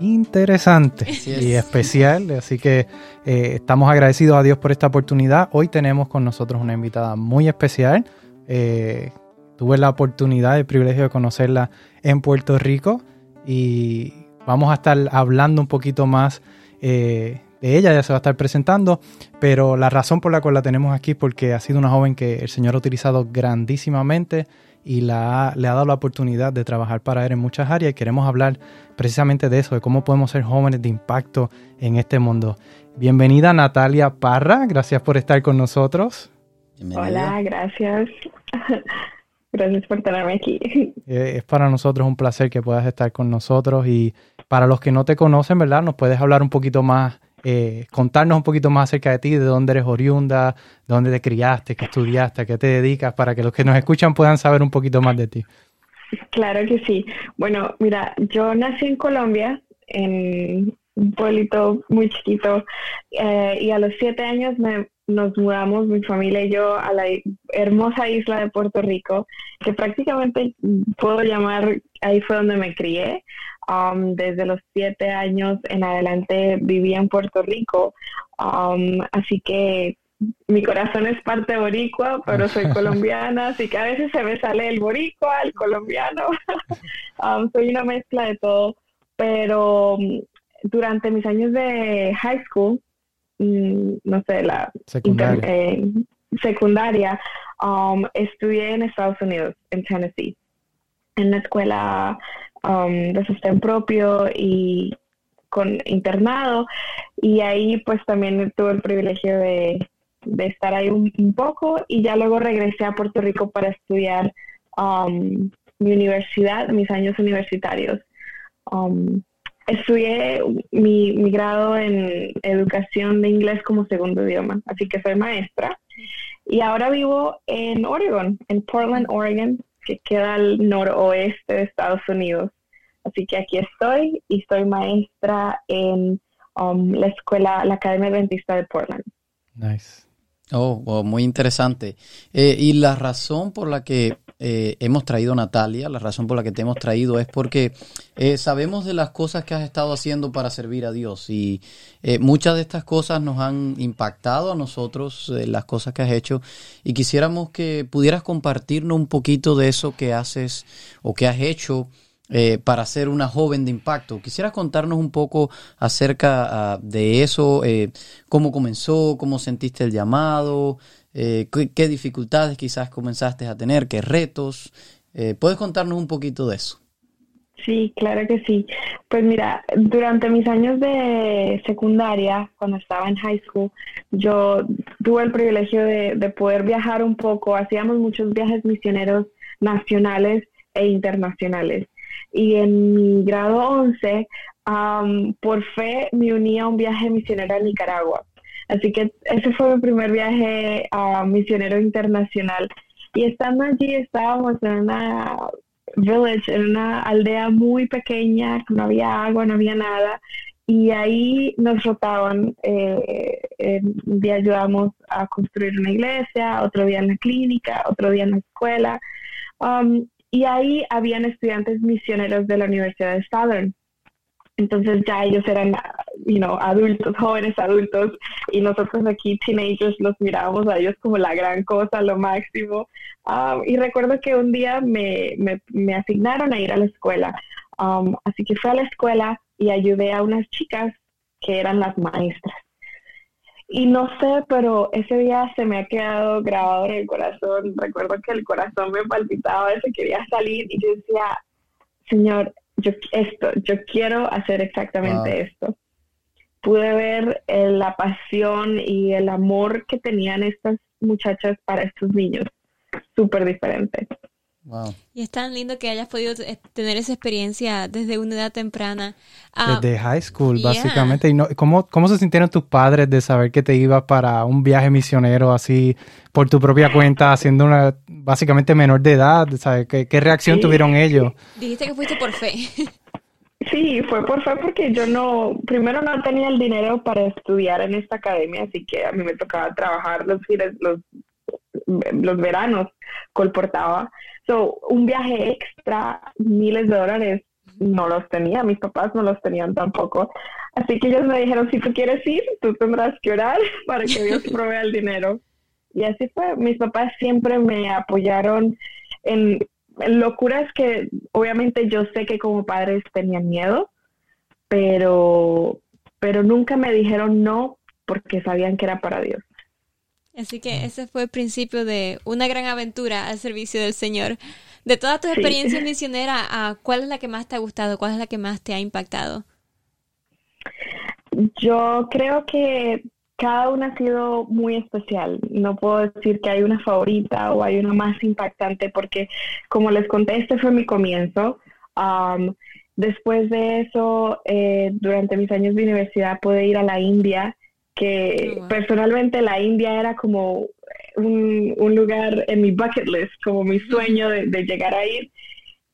interesante y especial. Así que eh, estamos agradecidos a Dios por esta oportunidad. Hoy tenemos con nosotros una invitada muy especial. Eh, tuve la oportunidad, el privilegio de conocerla en Puerto Rico y vamos a estar hablando un poquito más eh, de ella, ya se va a estar presentando, pero la razón por la cual la tenemos aquí es porque ha sido una joven que el Señor ha utilizado grandísimamente y la, le ha dado la oportunidad de trabajar para él en muchas áreas y queremos hablar precisamente de eso, de cómo podemos ser jóvenes de impacto en este mundo. Bienvenida Natalia Parra, gracias por estar con nosotros. Hola, gracias. Gracias por tenerme aquí. Eh, es para nosotros un placer que puedas estar con nosotros y para los que no te conocen, ¿verdad? Nos puedes hablar un poquito más eh, contarnos un poquito más acerca de ti, de dónde eres oriunda, de dónde te criaste, qué estudiaste, a qué te dedicas, para que los que nos escuchan puedan saber un poquito más de ti. Claro que sí. Bueno, mira, yo nací en Colombia, en un pueblito muy chiquito, eh, y a los siete años nos mudamos, mi familia y yo, a la hermosa isla de Puerto Rico, que prácticamente puedo llamar, ahí fue donde me crié. Um, desde los siete años en adelante vivía en Puerto Rico, um, así que mi corazón es parte boricua, pero soy colombiana, así que a veces se me sale el boricua, el colombiano, um, soy una mezcla de todo, pero durante mis años de high school, mm, no sé, la secundaria, eh, secundaria estudié en Estados Unidos, en Tennessee, en la escuela um, de sostén propio y con internado y ahí pues también tuve el privilegio de, estar ahí un, poco y ya luego regresé a Puerto Rico para estudiar um, mi universidad, mis años universitarios. Um, estudié mi, mi, grado en educación de inglés como segundo idioma, así que soy maestra. Y ahora vivo en Oregon, en Portland, Oregon, que queda al noroeste de Estados Unidos. Así que aquí estoy y soy maestra en um, la escuela, la Academia Adventista de Portland. Nice. Oh, muy interesante. Eh, y la razón por la que eh, hemos traído a Natalia, la razón por la que te hemos traído es porque eh, sabemos de las cosas que has estado haciendo para servir a Dios y muchas de estas cosas nos han impactado a nosotros, las cosas que has hecho, y quisiéramos que pudieras compartirnos un poquito de eso que haces o que has hecho eh, para ser una joven de impacto. Quisiera contarnos un poco acerca ah, de eso, eh, cómo comenzó, cómo sentiste el llamado, eh, qué, dificultades quizás comenzaste a tener, qué retos. ¿Puedes contarnos un poquito de eso? Sí, claro que sí. Pues mira, durante mis años de secundaria, cuando estaba en high school, yo tuve el privilegio de, de poder viajar un poco. Hacíamos muchos viajes misioneros nacionales e internacionales y en mi grado 11, por fe, me uní a un viaje misionero a Nicaragua. Así que ese fue mi primer viaje a misionero internacional. Y estando allí estábamos en una village, en una aldea muy pequeña, no había agua, no había nada. Y ahí nos rotaban. Eh, un día ayudamos a construir una iglesia, otro día en la clínica, otro día en la escuela. Y ahí habían estudiantes misioneros de la Universidad de Southern. Entonces ya ellos eran, you know, adultos, jóvenes adultos, y nosotros aquí, teenagers, los mirábamos a ellos como la gran cosa, lo máximo. Um, y recuerdo que un día me, me, asignaron a ir a la escuela. Um, así que fui a la escuela y ayudé a unas chicas que eran las maestras. Y no sé, pero ese día se me ha quedado grabado en el corazón. Recuerdo que el corazón me palpitaba, se quería salir y yo decía, Señor, yo esto, yo quiero hacer exactamente esto. Pude ver eh, la pasión y el amor que tenían estas muchachas para estos niños, súper diferente. Y es tan lindo que hayas podido tener esa experiencia desde una edad temprana. Ah, desde high school, básicamente. ¿Y no, ¿cómo, ¿Cómo se sintieron tus padres de saber que te ibas para un viaje misionero así por tu propia cuenta, siendo una básicamente menor de edad? ¿sabes? ¿Qué, qué reacción tuvieron ellos? Dijiste que fuiste por fe. Sí, fue por fe porque yo no, primero no tenía el dinero para estudiar en esta academia, así que a mí me tocaba trabajar los los, los veranos, colportaba. So, un viaje extra, miles de dólares, no los tenía, mis papás no los tenían tampoco. Así que ellos me dijeron, si tú quieres ir, tú tendrás que orar para que Dios provea el dinero. Y así fue, mis papás siempre me apoyaron en, locuras que obviamente yo sé que como padres tenían miedo, pero, pero nunca me dijeron no porque sabían que era para Dios. Así que ese fue el principio de una gran aventura al servicio del Señor. De todas tus experiencias misioneras, ¿cuál es la que más te ha gustado? ¿Cuál es la que más te ha impactado? Yo creo que cada una ha sido muy especial. No puedo decir que hay una favorita o hay una más impactante porque, como les conté, este fue mi comienzo. después de eso, eh, durante mis años de universidad, pude ir a la India que oh, personalmente la India era como un, lugar en mi bucket list, como mi sueño de, llegar a ir.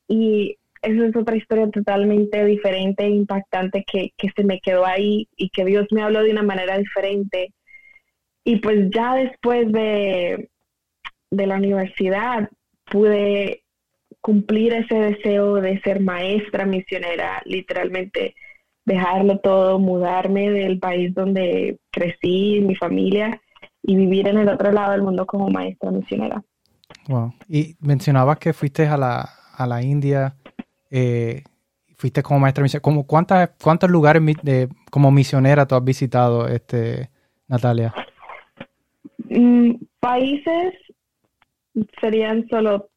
Y esa es otra historia totalmente diferente e impactante que, se me quedó ahí y que Dios me habló de una manera diferente. Y pues ya después de, de la universidad pude cumplir ese deseo de ser maestra misionera, literalmente dejarlo todo, mudarme del país donde crecí, mi familia, y vivir en el otro lado del mundo como maestra misionera. Wow. Y mencionabas que fuiste a la, a la India, eh, fuiste como maestra misionera. ¿Cómo, cuántas, ¿Cuántos lugares de, como misionera tú has visitado, este, Natalia? Mm, países serían solo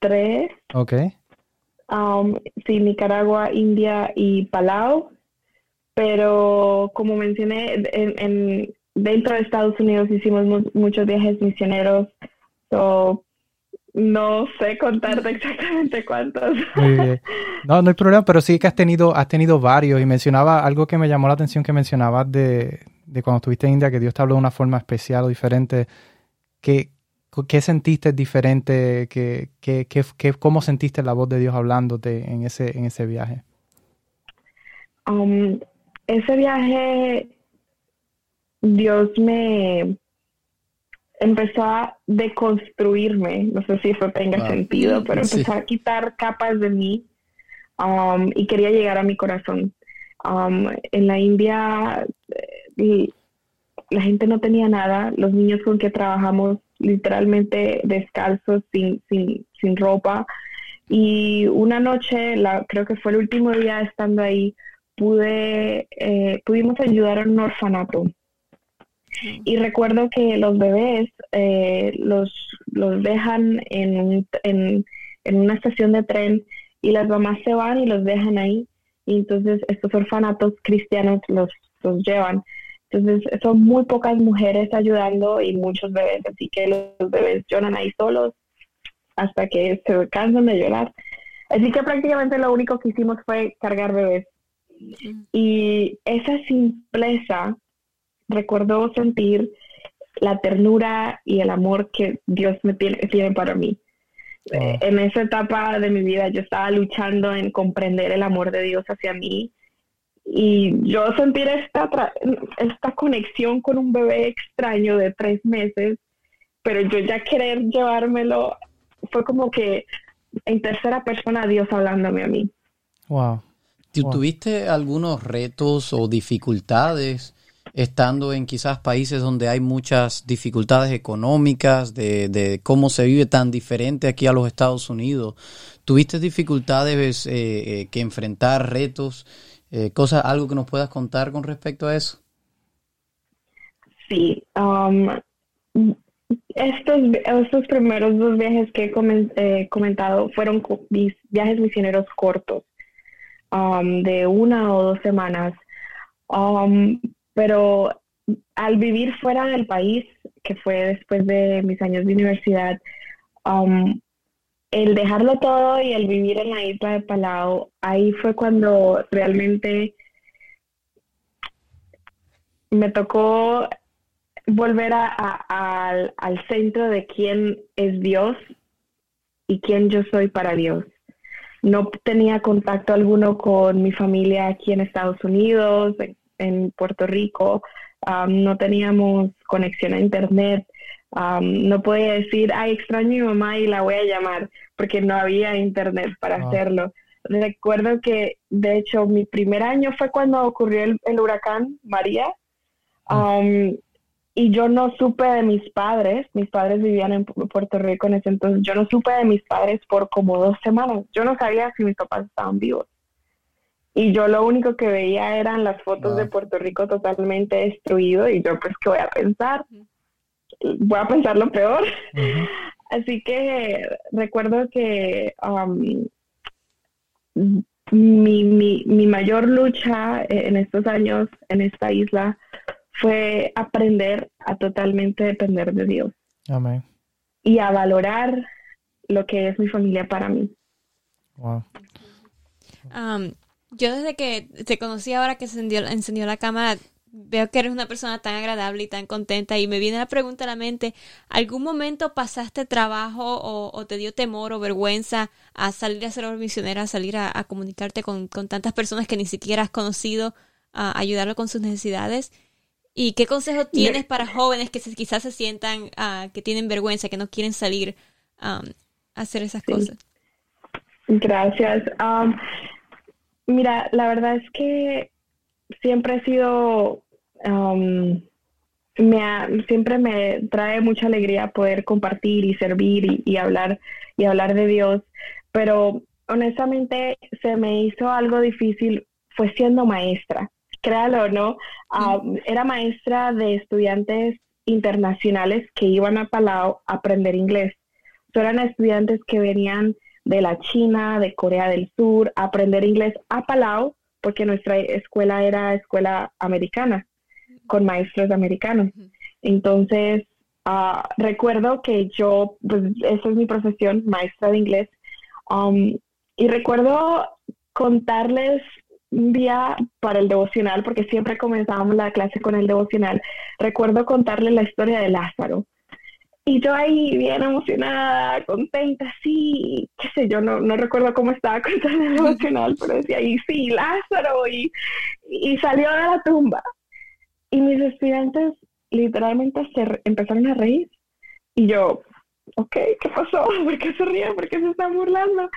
tres. Ok um, sí, Nicaragua, India y Palau, pero como mencioné, en, dentro de Estados Unidos hicimos muchos viajes misioneros, so, no sé contarte exactamente cuántos. No, no hay problema, pero sí que has tenido, has tenido varios. Y mencionaba algo que me llamó la atención que mencionabas de, de cuando estuviste en India, que Dios te habló de una forma especial o diferente. que ¿Qué sentiste diferente? ¿Qué, qué, qué, cómo sentiste la voz de Dios hablándote en ese, en ese viaje? Um, ese viaje, Dios me empezó a deconstruirme, no sé si eso tenga sentido, pero empezó a quitar capas de mí um, y quería llegar a mi corazón. Um, en la India eh, la gente no tenía nada, los niños con que trabajamos literalmente descalzos, sin, sin, sin ropa. Y una noche, la, creo que fue el último día estando ahí, pude, eh, pudimos ayudar a un orfanato. Y recuerdo que los bebés eh, los, los dejan en, en, en, una estación de tren y las mamás se van y los dejan ahí. Y entonces estos orfanatos cristianos los, los llevan. Entonces son muy pocas mujeres ayudando y muchos bebés, así que los bebés lloran ahí solos hasta que se cansan de llorar. Así que prácticamente lo único que hicimos fue cargar bebés. Y esa simpleza, recuerdo sentir la ternura y el amor que Dios me tiene, tiene para mí. En esa etapa de mi vida yo estaba luchando en comprender el amor de Dios hacia mí y yo sentir esta, esta conexión con un bebé extraño de tres meses, pero yo ya querer llevármelo, fue como que en tercera persona Dios hablándome a mí. Wow. ¿Tuviste algunos retos o dificultades estando en quizás países donde hay muchas dificultades económicas, de, de cómo se vive tan diferente aquí a los Estados Unidos? ¿Tuviste dificultades eh, eh, que enfrentar, retos? Eh, cosa, ¿Algo que nos puedas contar con respecto a eso? Sí. Um, estos, estos primeros dos viajes que he eh, comentado fueron viajes misioneros cortos, um, de una o dos semanas. Um, pero al vivir fuera del país, que fue después de mis años de universidad, el dejarlo todo y el vivir en la isla de Palau, ahí fue cuando realmente me tocó volver al, al centro de quién es Dios y quién yo soy para Dios. No tenía contacto alguno con mi familia aquí en Estados Unidos, en, Puerto Rico. no teníamos conexión a Internet. No podía decir, ay, extraño a mi mamá y la voy a llamar, porque no había Internet para hacerlo. Recuerdo que, de hecho, mi primer año fue cuando ocurrió el, huracán María. Mm y yo no supe de mis padres, mis padres vivían en Puerto Rico en ese entonces, yo no supe de mis padres por como dos semanas, yo no sabía si mis papás estaban vivos. Y yo lo único que veía eran las fotos de Puerto Rico totalmente destruido y yo pues, ¿qué voy a pensar? Voy a pensar lo peor. Así que recuerdo que um, mi, mi, mi mayor lucha en estos años en esta isla fue aprender a totalmente depender de Dios. Amén. Y a valorar lo que es mi familia para mí. Wow. Um, yo desde que te conocí ahora que se encendió, la cámara, veo que eres una persona tan agradable y tan contenta y me viene la pregunta a la mente, ¿algún momento pasaste trabajo o, te dio temor o vergüenza a salir a ser misionera, a salir a, comunicarte con, con, tantas personas que ni siquiera has conocido, a ayudarlo con sus necesidades? ¿Y qué consejo tienes para jóvenes que quizás se sientan, ah, que tienen vergüenza, que no quieren salir a hacer esas cosas? Gracias. mira, la verdad es que siempre he sido, me siempre me trae mucha alegría poder compartir y servir y, hablar y hablar de Dios, pero honestamente se me hizo algo difícil fue siendo maestra. Créalo o no, era maestra de estudiantes internacionales que iban a Palau a aprender inglés. eran estudiantes que venían de la China, de Corea del Sur, a aprender inglés a Palau, porque nuestra escuela era escuela americana, con maestros americanos. Entonces, ah, recuerdo que yo, pues esa es mi profesión, maestra de inglés, um, y recuerdo contarles un día para el devocional, porque siempre comenzábamos la clase con el devocional, recuerdo contarle la historia de Lázaro. Y yo ahí bien emocionada, contenta, sí, qué sé yo, no, no recuerdo cómo estaba contando el devocional, pero decía ahí, sí, Lázaro, y, y salió de la tumba. Y mis estudiantes literalmente se empezaron a reír. Y yo, ok, ¿qué pasó? ¿Por qué se ríen? ¿Por qué se están burlando?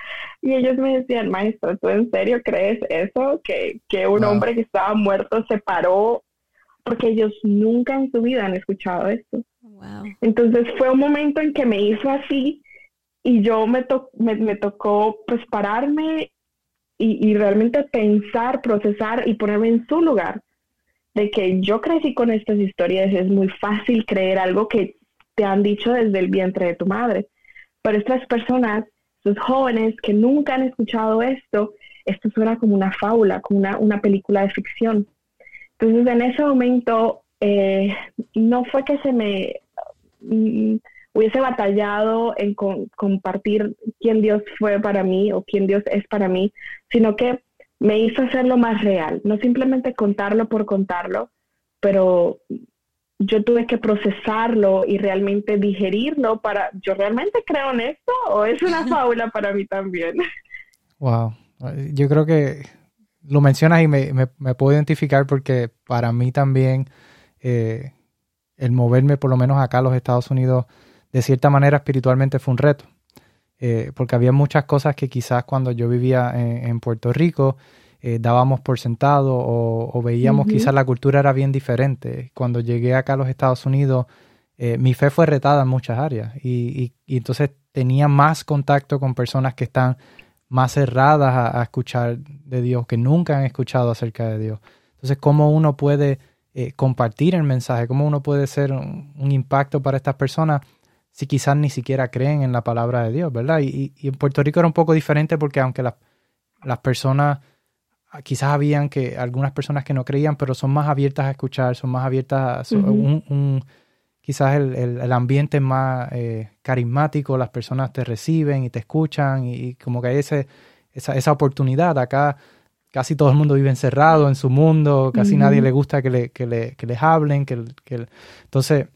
Y ellos me decían, maestro, ¿tú en serio crees eso? Que, que un hombre que estaba muerto se paró porque ellos nunca en su vida han escuchado esto. Entonces fue un momento en que me hizo así y yo me, me, tocó pues pararme y, y realmente pensar, procesar y ponerme en su lugar de que yo crecí con estas historias, es muy fácil creer algo que te han dicho desde el vientre de tu madre. Pero estas personas, estos jóvenes que nunca han escuchado esto, esto suena como una fábula, como una, película de ficción. Entonces, en ese momento, eh, no fue que se me hubiese batallado en compartir quién Dios fue para mí o quién Dios es para mí, sino que me hizo hacerlo más real, no simplemente contarlo por contarlo, pero yo tuve que procesarlo y realmente digerirlo para, ¿yo realmente creo en esto o es una fábula para mí también? Wow, yo creo que lo mencionas y me, me, puedo identificar porque para mí también eh, el moverme por lo menos acá a los Estados Unidos de cierta manera espiritualmente fue un reto. Eh, porque había muchas cosas que quizás cuando yo vivía en Puerto Rico eh, dábamos por sentado o, veíamos quizás la cultura era bien diferente. Cuando llegué acá a los Estados Unidos, eh, mi fe fue retada en muchas áreas y, entonces tenía más contacto con personas que están más cerradas a, escuchar de Dios, que nunca han escuchado acerca de Dios. Entonces, ¿cómo uno puede eh, compartir el mensaje? ¿Cómo uno puede ser un, impacto para estas personas si quizás ni siquiera creen en la palabra de Dios, verdad? Y, en Puerto Rico era un poco diferente porque aunque las personas Ah, quizás habían que algunas personas que no creían, pero son más abiertas a escuchar, son más abiertas a un, quizás el, ambiente es más eh, carismático, las personas te reciben y te escuchan y, como que hay ese, esa, esa, oportunidad. Acá casi todo el mundo vive encerrado en su mundo, casi nadie le gusta que, le, que, le, que les hablen. Que, que, entonces,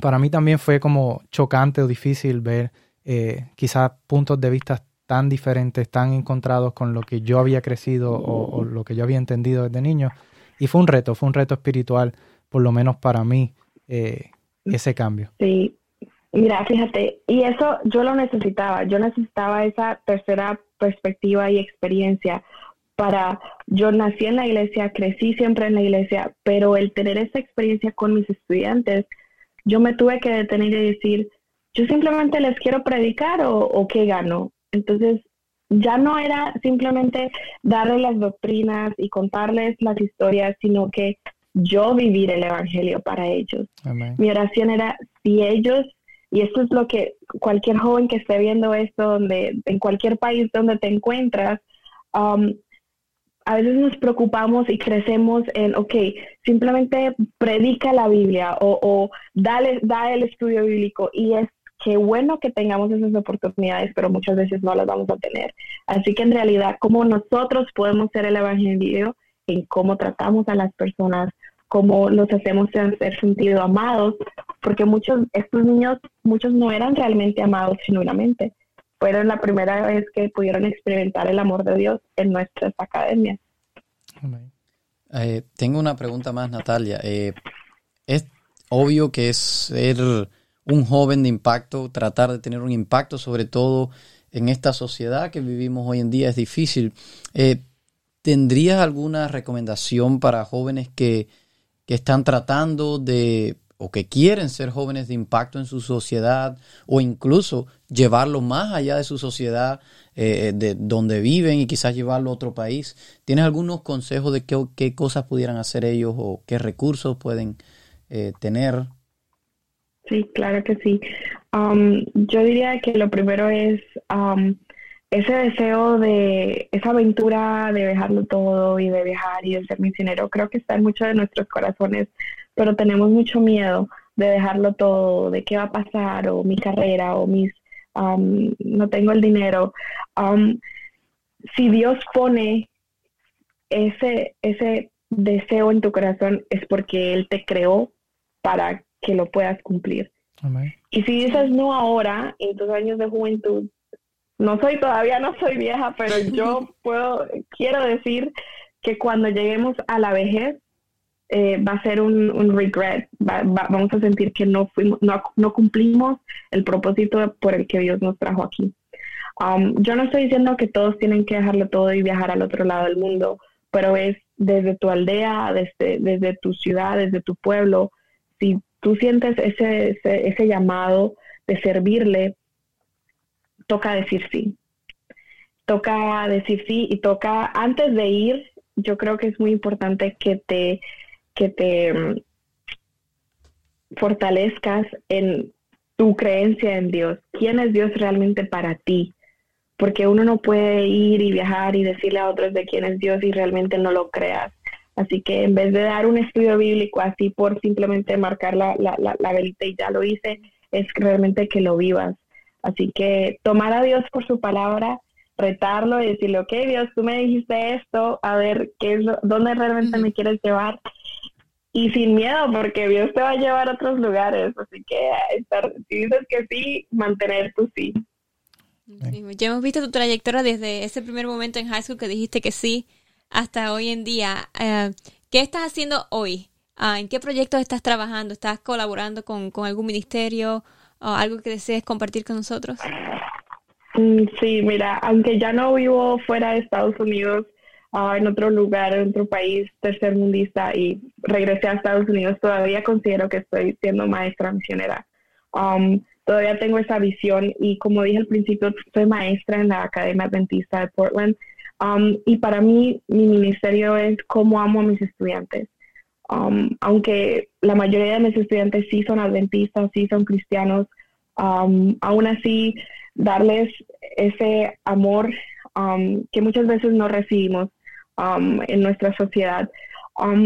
para mí también fue como chocante o difícil ver eh, quizás puntos de vista tan diferentes, tan encontrados con lo que yo había crecido o, lo que yo había entendido desde niño. Y fue un reto, fue un reto espiritual, por lo menos para mí, eh, ese cambio. Sí, mira, fíjate, y eso yo lo necesitaba, yo necesitaba esa tercera perspectiva y experiencia para, yo nací en la iglesia, crecí siempre en la iglesia, pero el tener esa experiencia con mis estudiantes, yo me tuve que detener y decir, yo simplemente les quiero predicar o, o qué gano. Entonces, ya no era simplemente darles las doctrinas y contarles las historias, sino que yo vivir el Evangelio para ellos. Mi oración era, si ellos, y esto es lo que cualquier joven que esté viendo esto, donde, en cualquier país donde te encuentras, um, a veces nos preocupamos y crecemos en, ok, simplemente predica la Biblia o, dale, da el estudio bíblico y es que bueno que tengamos esas oportunidades, pero muchas veces no las vamos a tener. Así que en realidad, cómo nosotros podemos ser el Evangelio en cómo tratamos a las personas, cómo los hacemos ser sentido amados, porque muchos, estos niños, muchos no eran realmente amados genuinamente. Fueron la primera vez que pudieron experimentar el amor de Dios en nuestras academias. Eh, tengo una pregunta más, Natalia. Eh, es obvio que es ser un joven de impacto, tratar de tener un impacto sobre todo en esta sociedad que vivimos hoy en día es difícil. Eh, ¿Tendrías alguna recomendación para jóvenes que que están tratando de o que quieren ser jóvenes de impacto en su sociedad o incluso llevarlo más allá de su sociedad, eh, de donde viven y quizás llevarlo a otro país. ¿Tienes algunos consejos de qué, cosas pudieran hacer ellos o qué recursos pueden eh, tener? Sí, claro que sí. Um, yo diría que lo primero es um, ese deseo de esa aventura de dejarlo todo y de viajar y de ser misionero, creo que está en muchos de nuestros corazones, pero tenemos mucho miedo de dejarlo todo, de qué va a pasar, o mi carrera, o mis, um, no tengo el dinero. Um, si Dios pone ese, ese deseo en tu corazón, es porque Él te creó para que lo puedas cumplir. Y si dices no ahora, en tus años de juventud, no soy todavía no soy vieja, pero yo puedo, quiero decir que cuando lleguemos a la vejez eh, va a ser un, regret, vamos a sentir que no, fuimos, no, cumplimos el propósito por el que Dios nos trajo aquí. Um, yo no estoy diciendo que todos tienen que dejarlo todo y viajar al otro lado del mundo, pero es desde tu aldea, desde, desde tu ciudad, desde tu pueblo, si tú sientes ese, ese, ese llamado de servirle, toca decir sí. Toca decir sí y toca, antes de ir, yo creo que es muy importante que te, que te mm, fortalezcas en tu creencia en Dios. ¿Quién es Dios realmente para ti? Porque uno no puede ir y viajar y decirle a otros de quién es Dios y realmente no lo creas. Así que en vez de dar un estudio bíblico así por simplemente marcar la, la, la, la velita y ya lo hice, es realmente que lo vivas. Así que tomar a Dios por su palabra, retarlo y decirle, ok, Dios, tú me dijiste esto, a ver qué es dónde realmente me quieres llevar. Y sin miedo, porque Dios te va a llevar a otros lugares. Así que si dices que sí, mantener tu sí. Ya hemos visto tu trayectoria desde ese primer momento en high school que dijiste que sí hasta hoy en día. Eh, ¿Qué estás haciendo hoy? Ah, ¿En qué proyectos estás trabajando? ¿Estás colaborando con, con algún ministerio? algo que desees compartir con nosotros? Mm, sí, mira, aunque ya no vivo fuera de Estados Unidos, ah, en otro lugar, en otro país tercermundista y regresé a Estados Unidos, todavía considero que estoy siendo maestra misionera. Um, todavía tengo esa visión y como dije al principio, soy maestra en la Academia Adventista de Portland um, y para mí mi ministerio es cómo amo a mis estudiantes. Um, aunque la mayoría de mis estudiantes sí son adventistas, sí son cristianos, um, aún así darles ese amor um, que muchas veces no recibimos en nuestra sociedad.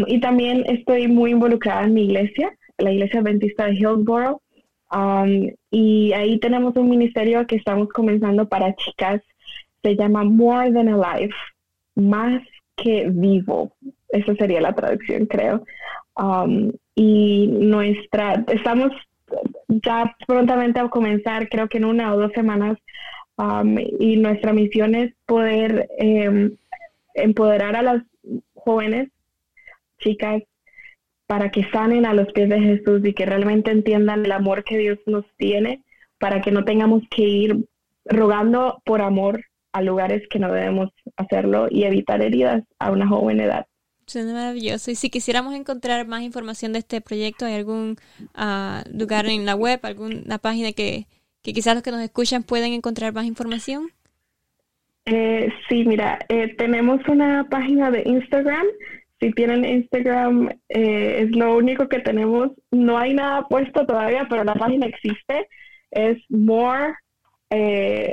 y también estoy muy involucrada en mi iglesia. la iglesia adventista de Hillsborough. Um, y ahí tenemos un ministerio que estamos comenzando para chicas. Se llama More Than Alive, más que vivo. Esa sería la traducción, creo. Um, y nuestra, estamos ya prontamente a comenzar, creo que en una o dos semanas, um, y nuestra misión es poder em, empoderar a las jóvenes, chicas, para que sanen a los pies de Jesús y que realmente entiendan el amor que Dios nos tiene, para que no tengamos que ir rogando por amor a lugares que no debemos hacerlo y evitar heridas a una joven edad. Suena maravilloso. Y si quisiéramos encontrar más información de este proyecto, ¿hay algún ah, lugar en la web, alguna página que, que quizás los que nos escuchan pueden encontrar más información? Eh, sí, mira, eh, tenemos una página de Instagram. Si tienen Instagram, eh, es lo único que tenemos. No hay nada puesto todavía, pero la página existe. Es more,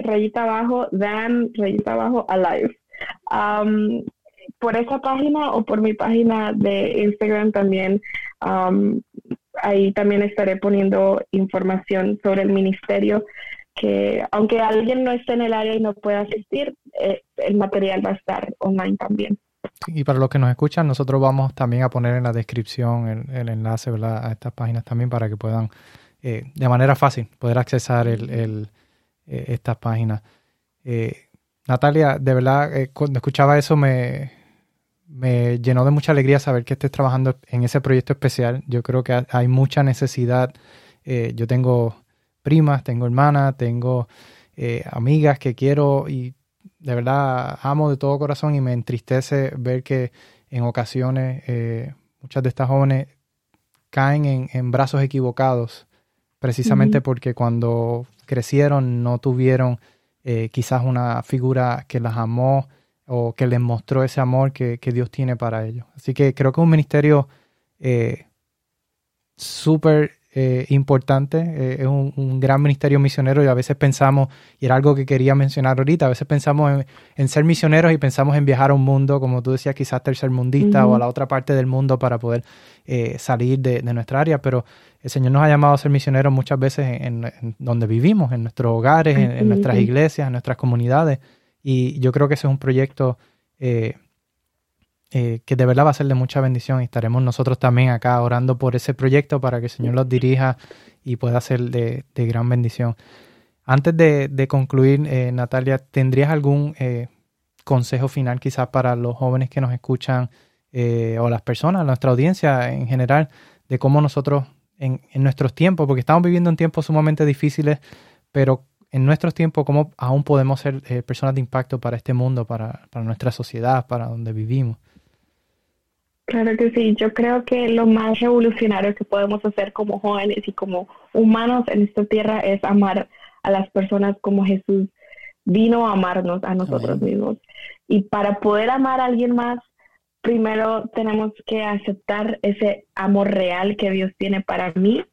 rayita abajo, than, rayita abajo, alive. Um, por esa página o por mi página de Instagram también, um, ahí también estaré poniendo información sobre el ministerio que aunque alguien no esté en el área y no pueda asistir, eh, el material va a estar online también. Y para los que nos escuchan, nosotros vamos también a poner en la descripción el, enlace a estas páginas también para que puedan eh, de manera fácil poder accesar el, eh, estas páginas. Natalia, de verdad, cuando escuchaba eso me, me llenó de mucha alegría saber que estés trabajando en ese proyecto especial. Yo creo que hay mucha necesidad. yo tengo primas, tengo hermanas, tengo eh, amigas que quiero y de verdad amo de todo corazón y me entristece ver que en ocasiones eh, muchas de estas jóvenes caen en, brazos equivocados precisamente porque cuando crecieron no tuvieron eh, quizás una figura que las amó o que les mostró ese amor que, que Dios tiene para ellos. Así que creo que es un ministerio súper eh, importante, eh, es un, gran ministerio misionero y a veces pensamos, y era algo que quería mencionar ahorita, a veces pensamos en, ser misioneros y pensamos en viajar a un mundo, como tú decías, quizás tercermundista o a la otra parte del mundo para poder eh, salir de, nuestra área, pero el Señor nos ha llamado a ser misioneros muchas veces en, donde vivimos, en nuestros hogares, en, nuestras iglesias, en nuestras comunidades, y yo creo que ese es un proyecto eh, que de verdad va a ser de mucha bendición y estaremos nosotros también acá orando por ese proyecto para que el Señor los dirija y pueda ser de, gran bendición. Antes de, concluir, eh, Natalia, ¿tendrías algún eh, consejo final quizás para los jóvenes que nos escuchan o las personas, nuestra audiencia en general, de cómo nosotros en, nuestros tiempos, porque estamos viviendo en tiempos sumamente difíciles, pero en nuestros tiempos, cómo aún podemos ser personas de impacto para este mundo, para, para nuestra sociedad, para donde vivimos? Claro que sí, yo creo que lo más revolucionario que podemos hacer como jóvenes y como humanos en esta tierra es amar a las personas como Jesús vino a amarnos a nosotros mismos. Y para poder amar a alguien más, primero tenemos que aceptar ese amor real que Dios tiene para mí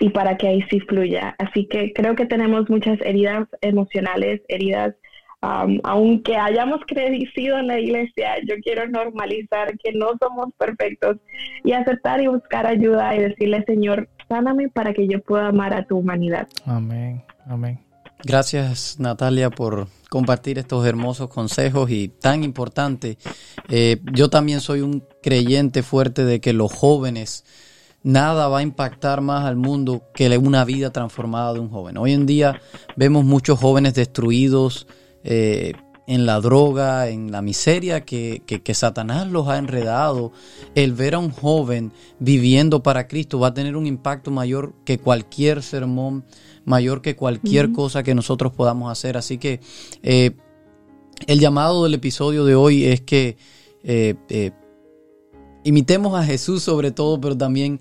y para que ahí sí fluya. Así que creo que tenemos muchas heridas emocionales, heridas aunque hayamos crecido en la iglesia, yo quiero normalizar que no somos perfectos y aceptar y buscar ayuda y decirle, Señor, sáname para que yo pueda amar a tu humanidad. Amén, amén. Gracias Natalia por compartir estos hermosos consejos y tan importante. Eh, yo también soy un creyente fuerte de que los jóvenes, nada va a impactar más al mundo que una vida transformada de un joven. Hoy en día vemos muchos jóvenes destruidos, eh, en la droga, en la miseria que, que, Satanás los ha enredado, el ver a un joven viviendo para Cristo va a tener un impacto mayor que cualquier sermón, mayor que cualquier cosa que nosotros podamos hacer. Así que eh, el llamado del episodio de hoy es que eh, imitemos a Jesús sobre todo, pero también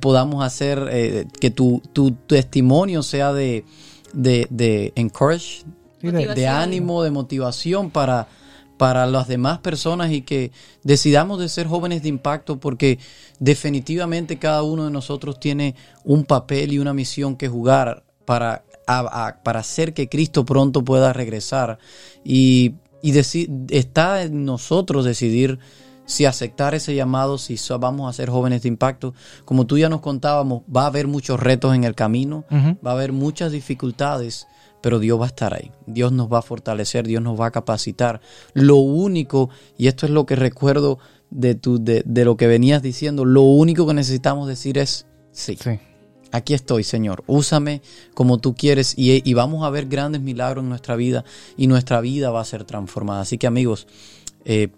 podamos hacer que tu, tu, testimonio sea de, de, de encourage, de, ánimo, de motivación para, para las demás personas y que decidamos de ser jóvenes de impacto porque definitivamente cada uno de nosotros tiene un papel y una misión que jugar para, para hacer que Cristo pronto pueda regresar. Y, y está en nosotros decidir si aceptar ese llamado, si vamos a ser jóvenes de impacto. Como tú ya nos contábamos, va a haber muchos retos en el camino, va a haber muchas dificultades, pero Dios va a estar ahí. Dios nos va a fortalecer, Dios nos va a capacitar. Lo único, y esto es lo que recuerdo de, tu, de, de lo que venías diciendo, lo único que necesitamos decir es sí. Aquí estoy, Señor. Úsame como tú quieres y, y, vamos a ver grandes milagros en nuestra vida y nuestra vida va a ser transformada. Así que amigos, eh,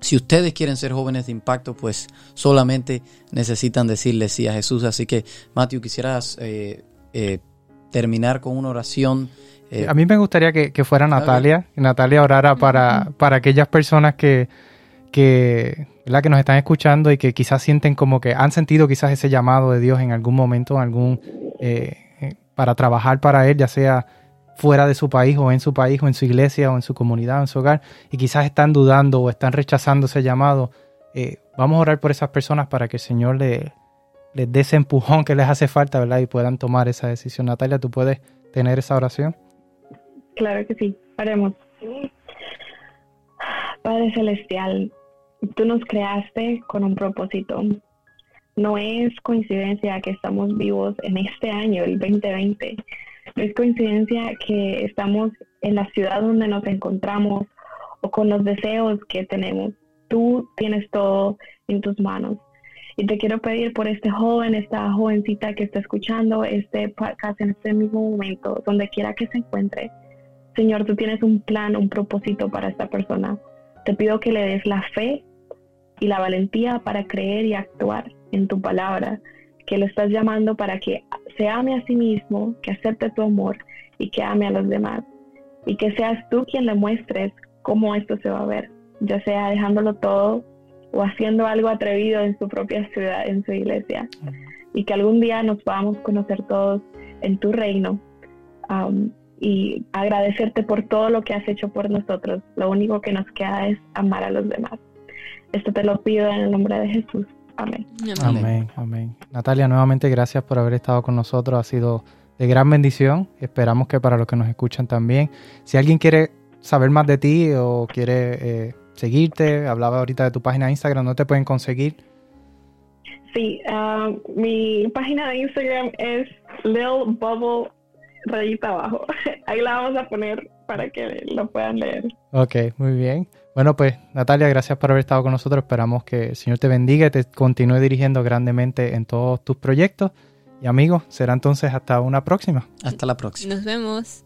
si ustedes quieren ser jóvenes de impacto, pues solamente necesitan decirle sí a Jesús. Así que, Matthew, quisieras eh, eh, terminar con una oración. a mí me gustaría que, fuera Natalia, que Natalia orara para, para aquellas personas que, que, que nos están escuchando y que quizás sienten como que han sentido quizás ese llamado de Dios en algún momento, algún para trabajar para Él, ya sea fuera de su país o en su país o en su iglesia o en su comunidad o en su hogar y quizás están dudando o están rechazando ese llamado, eh, vamos a orar por esas personas para que el Señor les dé ese empujón que les hace falta, ¿verdad? Y puedan tomar esa decisión. Natalia, ¿tú puedes tener esa oración? Claro que sí, haremos. Padre Celestial, tú nos creaste con un propósito. No es coincidencia que estamos vivos en este año, el 2020 no es coincidencia que estamos en la ciudad donde nos encontramos o con los deseos que tenemos. Tú tienes todo en tus manos. Y te quiero pedir por este joven, esta jovencita que está escuchando este podcast en este mismo momento, donde quiera que se encuentre. Señor, tú tienes un plan, un propósito para esta persona. Te pido que le des la fe y la valentía para creer y actuar en tu palabra, que lo estás llamando para que se ame a sí mismo, que acepte tu amor y que ame a los demás. Y que seas tú quien le muestres cómo esto se va a ver, ya sea dejándolo todo o haciendo algo atrevido en su propia ciudad, en su iglesia. Y que algún día nos podamos conocer todos en tu reino um, y agradecerte por todo lo que has hecho por nosotros. Lo único que nos queda es amar a los demás. Esto te lo pido en el nombre de Jesús. Amén. Amén. Amén. Natalia, nuevamente gracias por haber estado con nosotros. Ha sido de gran bendición. Esperamos que para los que nos escuchan también. Si alguien quiere saber más de ti o quiere eh, seguirte, hablaba ahorita de tu página de Instagram, ¿no te pueden conseguir? Sí, ah, mi página de Instagram es Lil Bubble rayita abajo. Ahí la vamos a poner para que lo puedan leer. Ok, muy bien. Bueno, pues Natalia, gracias por haber estado con nosotros. Esperamos que el Señor te bendiga y te continúe dirigiendo grandemente en todos tus proyectos. Y amigos, será entonces hasta una próxima. Hasta la próxima. Nos vemos.